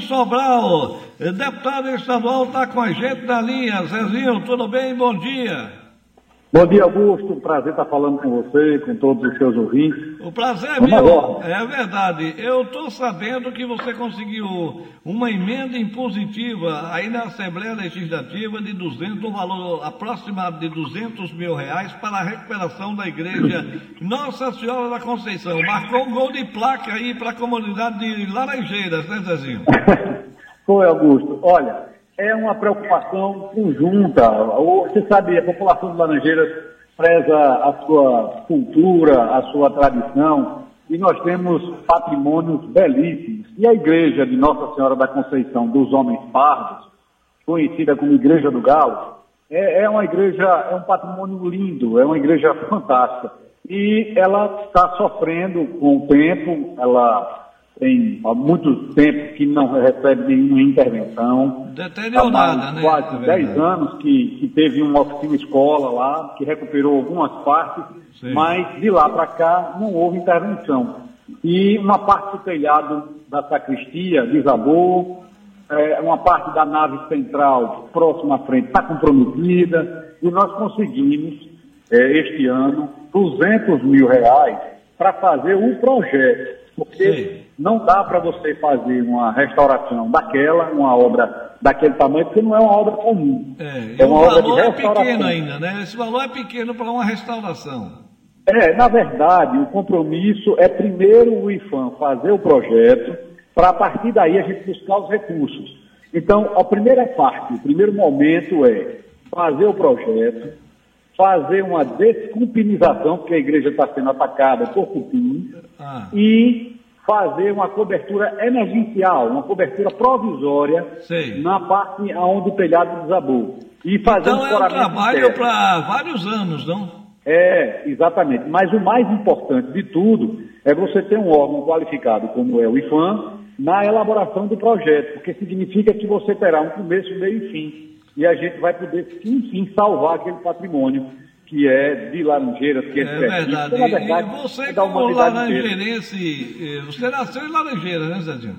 Sobral, deputado estadual, está com a gente na linha. Zezinho, tudo bem? Bom dia. Bom dia, Augusto. Prazer estar falando com você, com todos os seus ouvintes. O prazer é meu. É verdade. Eu estou sabendo que você conseguiu uma emenda impositiva aí na Assembleia Legislativa de 200, um valor aproximado de 200 mil reais para a recuperação da igreja Nossa Senhora da Conceição. Marcou um gol de placa aí para a comunidade de Laranjeiras, né, Zezinho? Foi, Augusto. Olha, é uma preocupação conjunta. Você sabe, a população de Laranjeiras preza a sua cultura, a sua tradição, e nós temos patrimônios belíssimos. E a igreja de Nossa Senhora da Conceição dos Homens Pardos, conhecida como Igreja do Galo, é, é uma igreja, é um patrimônio lindo, é uma igreja fantástica. E ela está sofrendo com o tempo, ela tem há muito tempo que não recebe nenhuma intervenção. Deteriorada, há né? Quase 10 anos que, que teve uma oficina escola lá, que recuperou algumas partes, Sim. mas de lá para cá não houve intervenção. E uma parte do telhado da sacristia desabou, é, uma parte da nave central próxima à frente está comprometida, e nós conseguimos, é, este ano, 200 mil reais para fazer um projeto. Porque Sim não dá para você fazer uma restauração daquela, uma obra daquele tamanho, porque não é uma obra comum. É, é uma obra de restauração. é pequeno ainda, né? Esse valor é pequeno para uma restauração. É, na verdade, o compromisso é primeiro o IFAM fazer o projeto, para a partir daí a gente buscar os recursos. Então, a primeira parte, o primeiro momento é fazer o projeto, fazer uma descumpinização, porque a igreja está sendo atacada por cupim, ah. e fazer uma cobertura emergencial, uma cobertura provisória Sei. na parte onde o telhado desabou. E fazer então um é um trabalho para vários anos, não? É, exatamente. Mas o mais importante de tudo é você ter um órgão qualificado como é o IFAM na elaboração do projeto, porque significa que você terá um começo, meio e fim. E a gente vai poder, enfim, salvar aquele patrimônio que é de Laranjeiras, que é, é verdade. na verdade, e você, é como laranjeirense, eh, você nasceu em Laranjeiras, né, Zezinho?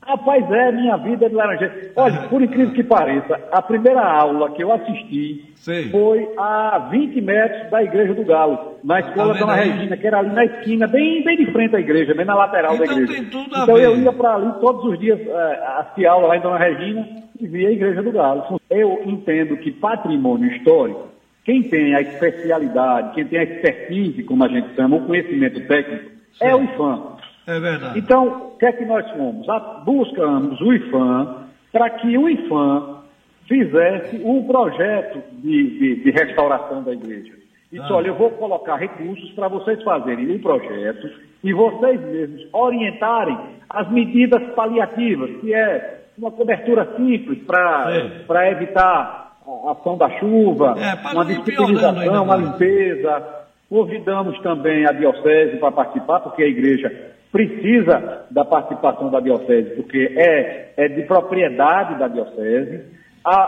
Rapaz, é, minha vida é de Laranjeiras. Olha, por incrível que pareça, a primeira aula que eu assisti Sei. foi a 20 metros da Igreja do Galo, na escola tá Dona Regina, que era ali na esquina, bem, bem de frente à igreja, bem na lateral então da igreja. Tem tudo a então ver. eu ia para ali todos os dias é, assistir aula lá em Dona Regina e via a Igreja do Galo. Eu entendo que patrimônio histórico quem tem a especialidade, quem tem a expertise, como a gente chama, o conhecimento técnico, Sim. é o IFAM. É verdade. Então, o que é que nós fomos? Buscamos o IFAM para que o IFAM fizesse um projeto de, de, de restauração da igreja. E ah. olha, eu vou colocar recursos para vocês fazerem um projeto e vocês mesmos orientarem as medidas paliativas, que é uma cobertura simples para evitar ação da chuva, é, uma disponibilização, uma limpeza. Convidamos também a Diocese para participar, porque a igreja precisa da participação da Diocese, porque é, é de propriedade da Diocese.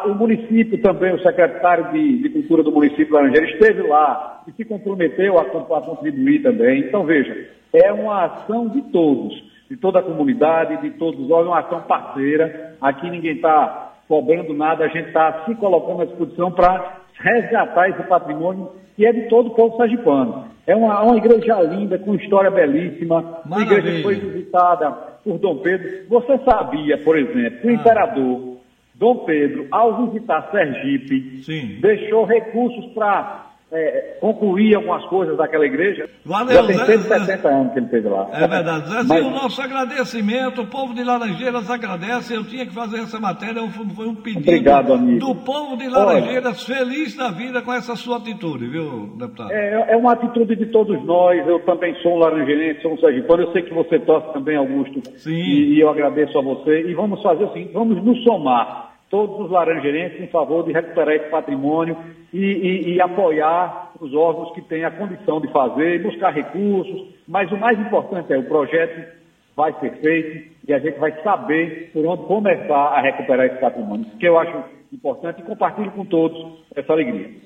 o município também, o secretário de, de Cultura do município Laranjeira esteve lá e se comprometeu a, a contribuir também. Então, veja, é uma ação de todos, de toda a comunidade, de todos os órgãos, uma ação parceira. Aqui ninguém está cobrando nada, a gente está se colocando à disposição para resgatar esse patrimônio que é de todo o povo sergipano. É uma, uma igreja linda, com história belíssima, uma igreja que foi visitada por Dom Pedro. Você sabia, por exemplo, que o ah. imperador Dom Pedro, ao visitar Sergipe, Sim. deixou recursos para é, concluir algumas coisas daquela igreja. Valeu, Já tem 170 anos que ele teve lá. É verdade. Zezinho, Mas... o nosso agradecimento, o povo de Laranjeiras agradece. Eu tinha que fazer essa matéria, foi um pedido Obrigado, amigo. do povo de Laranjeiras, Olha, feliz da vida com essa sua atitude, viu, deputado? É, é uma atitude de todos nós. Eu também sou um laranjeirense, sou um sergipano. Eu sei que você torce também, Augusto. Sim. E, e eu agradeço a você. E vamos fazer o seguinte, vamos nos somar todos os laranjeirenses em favor de recuperar esse patrimônio e, e, e, apoiar os órgãos que têm a condição de fazer, buscar recursos, mas o mais importante é o projeto vai ser feito e a gente vai saber por onde começar a recuperar esse patrimônio, que eu acho importante e compartilho com todos essa alegria.